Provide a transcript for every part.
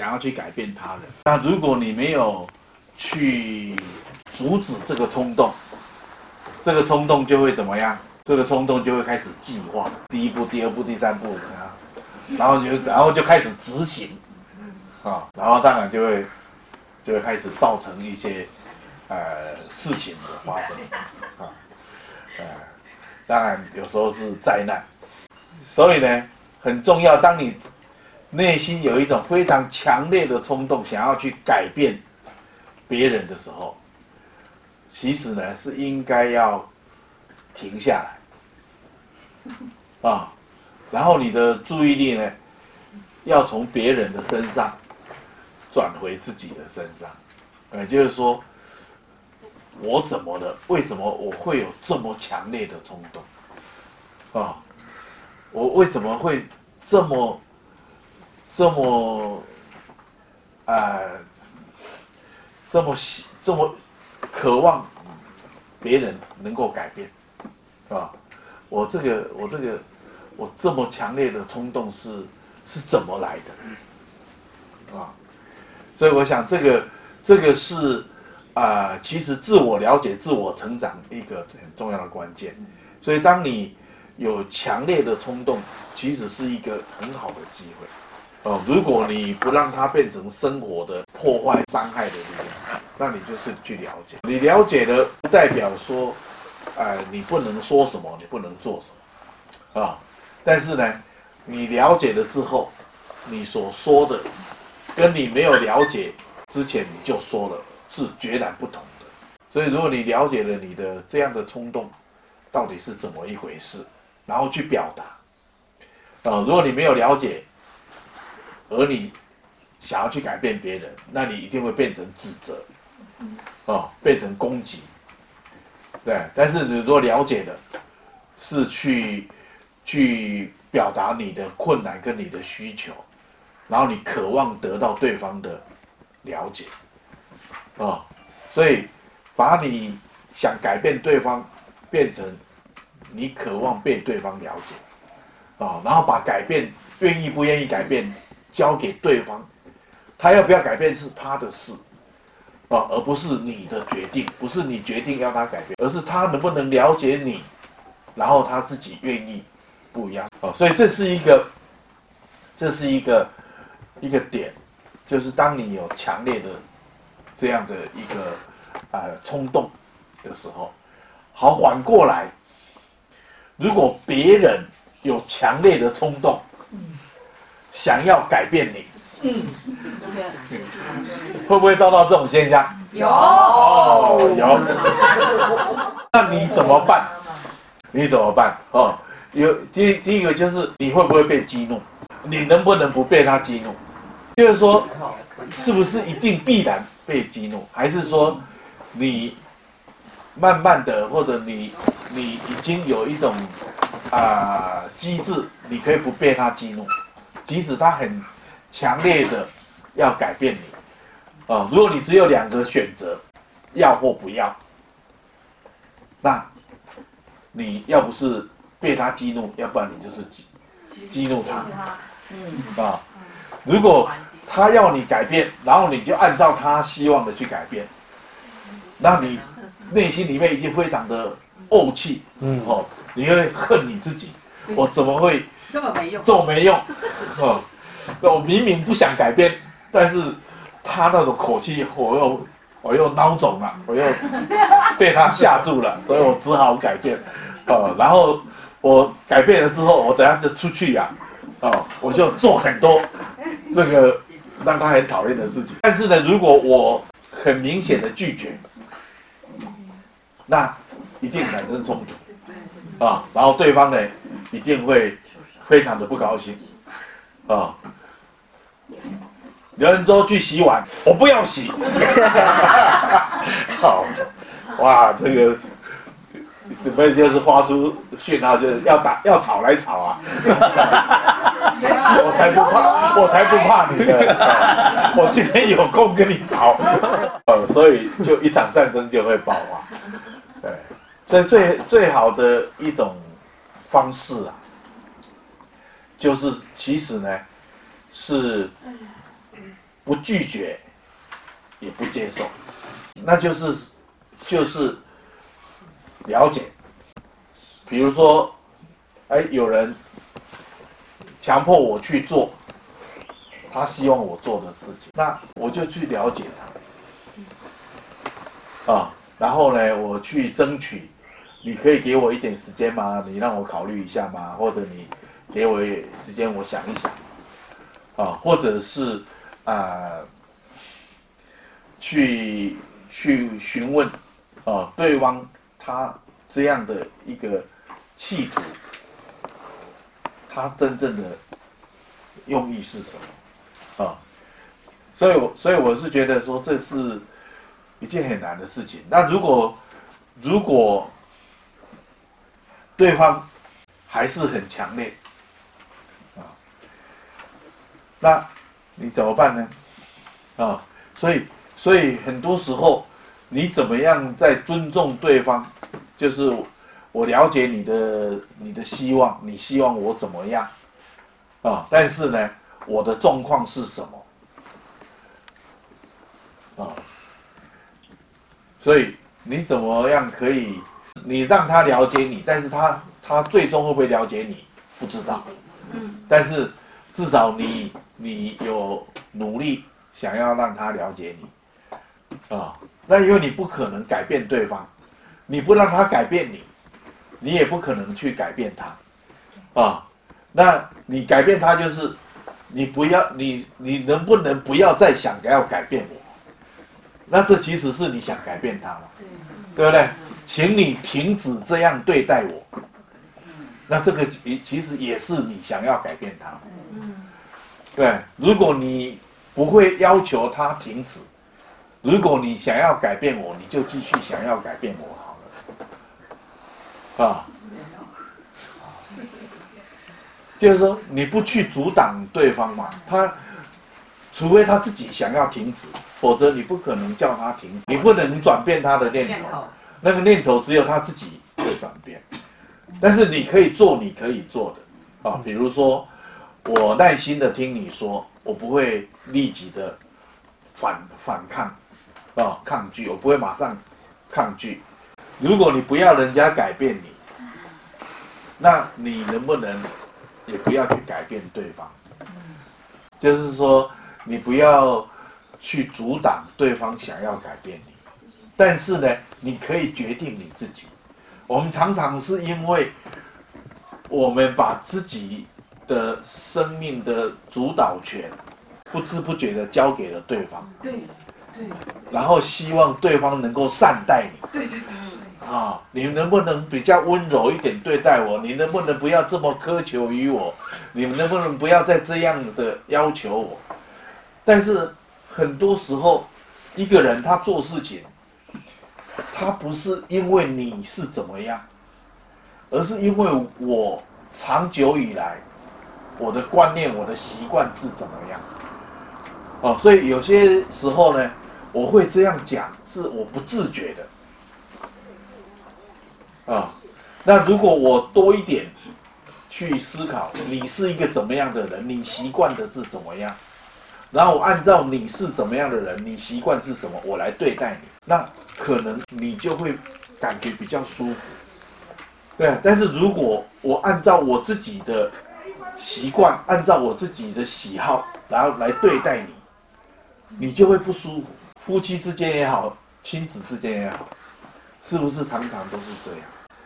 想要去改变他人。那如果你没有去阻止这个冲动，这个冲动就会怎么样？这个冲动就会开始计划，第一步、第二步、第三步啊，然后就然后就开始执行，啊，然后当然就会就会开始造成一些呃事情的发生，啊，呃，当然有时候是灾难，所以呢很重要，当你内心有一种非常强烈的冲动，想要去改变别人的时候。其实呢，是应该要停下来 啊，然后你的注意力呢，要从别人的身上转回自己的身上，也就是说，我怎么了？为什么我会有这么强烈的冲动？啊，我为什么会这么这么呃这么喜这么？渴望别人能够改变，是吧？我这个，我这个，我这么强烈的冲动是是怎么来的？啊，所以我想这个这个是啊、其实自我了解、自我成长一个很重要的关键。所以当你有强烈的冲动，其实是一个很好的机会。哦，如果你不让它变成生活的破坏、伤害的力量，那你就是去了解。你了解了，不代表说，呃，你不能说什么，你不能做什么，啊。但是呢，你了解了之后，你所说的，跟你没有了解之前你就说了，是截然不同的。所以，如果你了解了你的这样的冲动到底是怎么一回事，然后去表达，啊，如果你没有了解。而你想要去改变别人，那你一定会变成指责，哦，变成攻击，对。但是你如果了解的，是去去表达你的困难跟你的需求，然后你渴望得到对方的了解，哦，所以把你想改变对方变成你渴望被对方了解，啊，然后把改变愿意不愿意改变。交给对方，他要不要改变是他的事，啊，而不是你的决定，不是你决定要他改变，而是他能不能了解你，然后他自己愿意不一样，啊，所以这是一个，这是一个一个点，就是当你有强烈的这样的一个呃冲动的时候，好，缓过来，如果别人有强烈的冲动。想要改变你，嗯，会不会遭到这种现象？有，哦，有。那你怎么办？你怎么办？哦，有第第一个就是你会不会被激怒？你能不能不被他激怒？就是说，是不是一定必然被激怒？还是说，你慢慢的，或者你你已经有一种啊、呃、机制，你可以不被他激怒？即使他很强烈的要改变你，啊，如果你只有两个选择，要或不要，那你要不是被他激怒，要不然你就是激激怒他，嗯。啊，如果他要你改变，然后你就按照他希望的去改变，那你内心里面一定非常的怄气，嗯。哦，你会恨你自己，我怎么会？这么没用，这么没用，哦，我明明不想改变，但是他那种口气，我又我又孬种了，我又被他吓住了，所以我只好改变，哦，然后我改变了之后，我等下就出去呀，啊，哦，我就做很多这个让他很讨厌的事情。但是呢，如果我很明显的拒绝，那一定产生冲突，啊，然后对方呢一定会。非常的不高兴，啊！有人说去洗碗，我不要洗。好，哇，这个准备就是发出讯号，就是要打要吵来吵啊！我才不怕，我才不怕你的，我今天有空跟你吵，呃，所以就一场战争就会爆发。对，所以最最好的一种方式啊。就是其实呢，是不拒绝，也不接受，那就是就是了解。比如说，哎，有人强迫我去做他希望我做的事情，那我就去了解他，啊，然后呢，我去争取，你可以给我一点时间吗？你让我考虑一下吗？或者你给我时间，我想一想，啊，或者是啊、去去询问啊对方他这样的一个。企图，他真正的用意是什么啊？所以，我所以我是觉得说，这是一件很难的事情。那如果如果对方还是很强烈啊，那你怎么办呢？啊，所以所以很多时候，你怎么样在尊重对方，就是。我了解你的你的希望，你希望我怎么样啊？但是呢，我的状况是什么啊？所以你怎么样可以？你让他了解你，但是他他最终会不会了解你？不知道。嗯。但是至少你你有努力想要让他了解你啊。那因为你不可能改变对方，你不让他改变你。你也不可能去改变他，啊，那你改变他就是，你不要你你能不能不要再想着要改变我？那这其实是你想改变他嘛，对不对？请你停止这样对待我。那这个其实也是你想要改变他。对，如果你不会要求他停止，如果你想要改变我，你就继续想要改变我好了。啊，就是说你不去阻挡对方嘛，他除非他自己想要停止，否则你不可能叫他停止，你不能转变他的念头，那个念头只有他自己会转变。但是你可以做你可以做的啊，比如说我耐心的听你说，我不会立即的反反抗啊抗拒，我不会马上抗拒。如果你不要人家改变你，那你能不能也不要去改变对方？就是说，你不要去阻挡对方想要改变你，但是呢，你可以决定你自己。我们常常是因为我们把自己的生命的主导权不知不觉的交给了对方，对对，然后希望对方能够善待你，对对对。啊、哦，你能不能比较温柔一点对待我？你能不能不要这么苛求于我？你们能不能不要再这样的要求我？但是很多时候，一个人他做事情，他不是因为你是怎么样，而是因为我长久以来我的观念、我的习惯是怎么样。哦，所以有些时候呢，我会这样讲，是我不自觉的。啊，那如果我多一点去思考，你是一个怎么样的人，你习惯的是怎么样，然后我按照你是怎么样的人，你习惯是什么，我来对待你，那可能你就会感觉比较舒服。对，但是如果我按照我自己的习惯，按照我自己的喜好，然后来对待你，你就会不舒服。夫妻之间也好，亲子之间也好，是不是常常都是这样？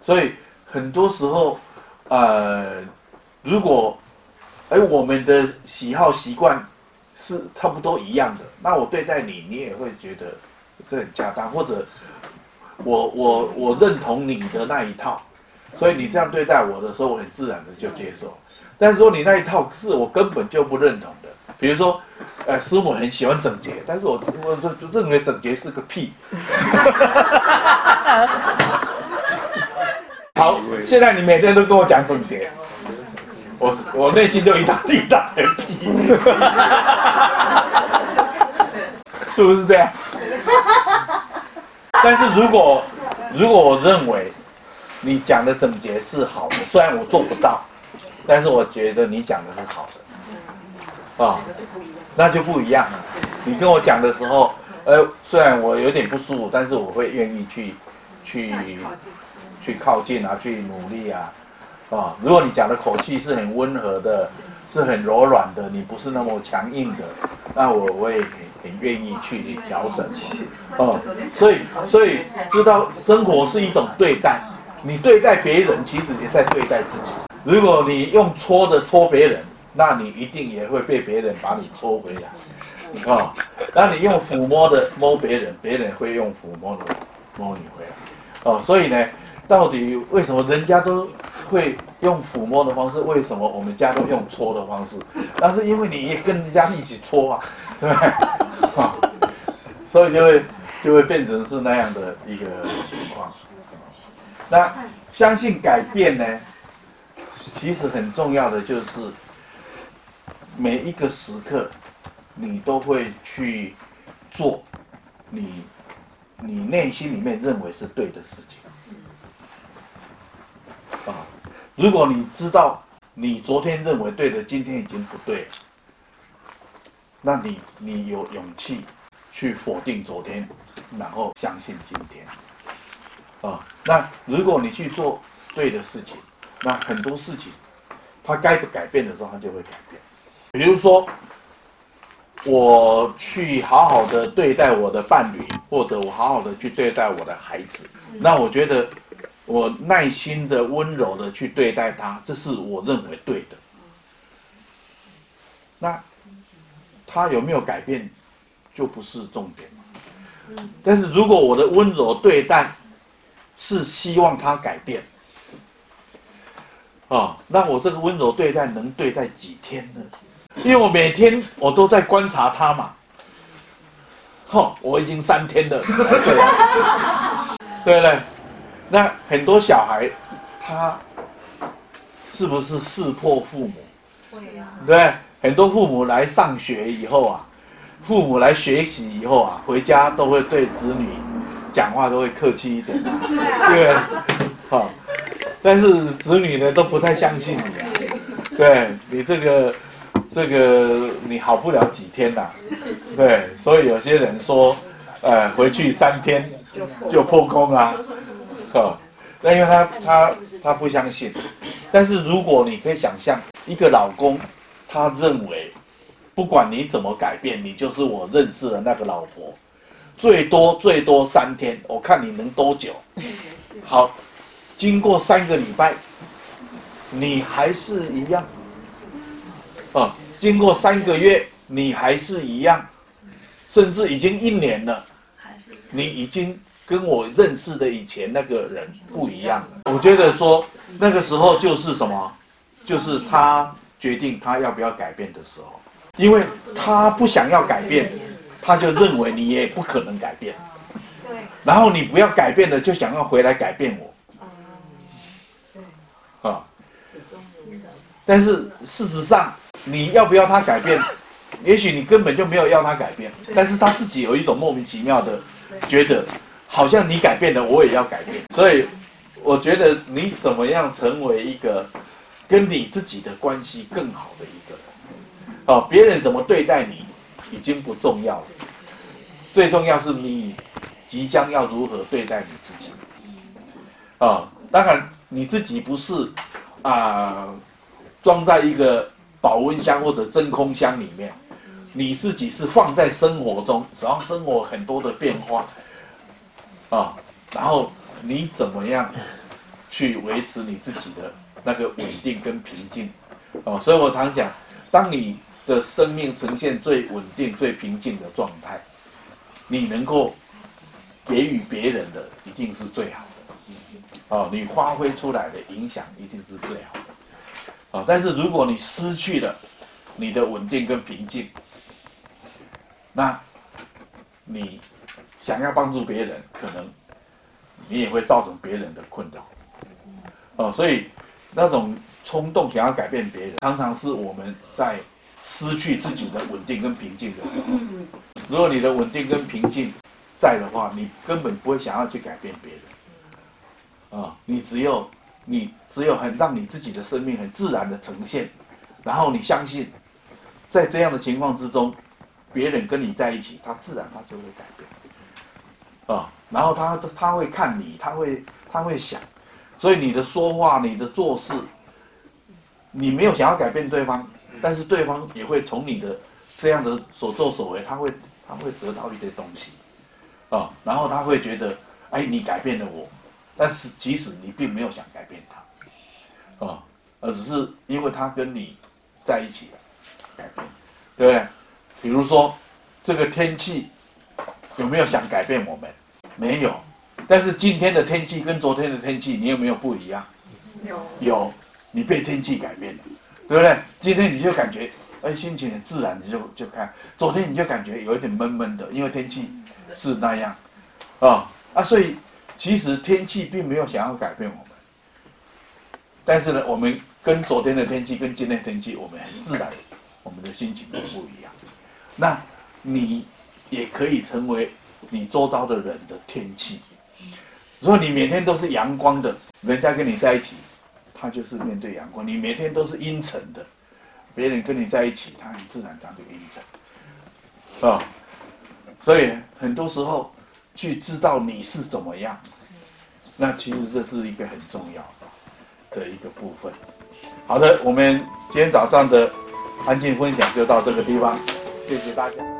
所以很多时候，呃，如果，哎，我们的喜好习惯是差不多一样的，那我对待你，你也会觉得这很恰当，或者我我我认同你的那一套，所以你这样对待我的时候，我很自然的就接受。但是说你那一套是我根本就不认同的，比如说，呃，师母很喜欢整洁，但是我我就认为整洁是个屁。好，现在你每天都跟我讲总结，我我内心就一大一大的屁，是不是这样？但是如果如果我认为你讲的整洁是好的，虽然我做不到，但是我觉得你讲的是好的，啊，那就不一样了。你跟我讲的时候，呃，虽然我有点不舒服，但是我会愿意去去去靠近啊，去努力啊，啊，如果你讲的口气是很温和的，是很柔软的，你不是那么强硬的，那我我也愿意去调整，哦，所以所以知道生活是一种对待，你对待别人，其实也在对待自己。如果你用戳的戳别人，那你一定也会被别人把你戳回来，啊、哦，那你用抚摸的摸别人，别人会用抚摸的摸你回来，哦，所以呢，到底为什么人家都会用抚摸的方式，为什么我们家都用搓的方式？那是因为你也跟人家一起搓啊，对不对？所以就会就会变成是那样的一个情况。那相信改变呢？其实很重要的就是，每一个时刻，你都会去做你你内心里面认为是对的事情。啊，如果你知道你昨天认为对的，今天已经不对了，那你你有勇气去否定昨天，然后相信今天。啊，那如果你去做对的事情。那很多事情，他该不改变的时候，他就会改变。比如说，我去好好的对待我的伴侣，或者我好好的去对待我的孩子，那我觉得我耐心的、温柔的去对待他，这是我认为对的。那他有没有改变，就不是重点。但是如果我的温柔对待是希望他改变。啊、哦，那我这个温柔对待能对待几天呢？因为我每天我都在观察他嘛。吼、哦，我已经三天了，对不对？那很多小孩，他是不是识破父母？会啊。对，很多父母来上学以后啊，父母来学习以后啊，回家都会对子女讲话都会客气一点啊，对，好。哦但是子女呢都不太相信你啊，对你这个这个你好不了几天呐、啊，对，所以有些人说，呃，回去三天就破功啊，呵，那因为他他他不相信。但是如果你可以想象一个老公，他认为不管你怎么改变，你就是我认识的那个老婆，最多最多三天，我看你能多久？好。经过三个礼拜，你还是一样，啊，经过三个月，你还是一样，甚至已经一年了，你已经跟我认识的以前那个人不一样了。我觉得说那个时候就是什么，就是他决定他要不要改变的时候，因为他不想要改变，他就认为你也不可能改变，然后你不要改变了，就想要回来改变我。啊，但是事实上，你要不要他改变？也许你根本就没有要他改变，但是他自己有一种莫名其妙的觉得，好像你改变了，我也要改变。所以，我觉得你怎么样成为一个跟你自己的关系更好的一个人？哦，别人怎么对待你已经不重要了，最重要是你即将要如何对待你自己。啊，当然。你自己不是啊、装在一个保温箱或者真空箱里面，你自己是放在生活中，然后生活很多的变化啊，然后你怎么样去维持你自己的那个稳定跟平静啊？所以我常讲，当你的生命呈现最稳定、最平静的状态，你能够给予别人的一定是最好的。哦，你发挥出来的影响一定是最好的，啊，但是如果你失去了你的稳定跟平静，那，你想要帮助别人，可能你也会造成别人的困扰，哦，所以那种冲动想要改变别人，常常是我们在失去自己的稳定跟平静的时候。如果你的稳定跟平静在的话，你根本不会想要去改变别人。啊，你只有你只有很让你自己的生命很自然的呈现，然后你相信，在这样的情况之中，别人跟你在一起，他自然他就会改变，啊，然后他他会看你，他会他会想，所以你的说话，你的做事，你没有想要改变对方，但是对方也会从你的这样的所作所为，他会他会得到一些东西，啊，然后他会觉得，哎，你改变了我，但是即使你并没有想改变他，啊，而只是因为他跟你在一起了，改变，对不对？比如说，这个天气有没有想改变我们？没有。但是今天的天气跟昨天的天气，你有没有不一样？有。有，你被天气改变了，对不对？今天你就感觉，哎，心情很自然，你就就看。昨天你就感觉有一点闷闷的，因为天气是那样，啊啊，所以其实天气并没有想要改变我们。但是呢，我们跟昨天的天气跟今天的天气，我们很自然，我们的心情都不一样。那，你也可以成为你周遭的人的天气。如果你每天都是阳光的，人家跟你在一起，他就是面对阳光；你每天都是阴沉的，别人跟你在一起，他很自然他就阴沉。啊，所以很多时候去知道你是怎么样，那其实这是一个很重要的一个部分。好的，我们今天早上的安静分享就到这个地方。谢谢大家。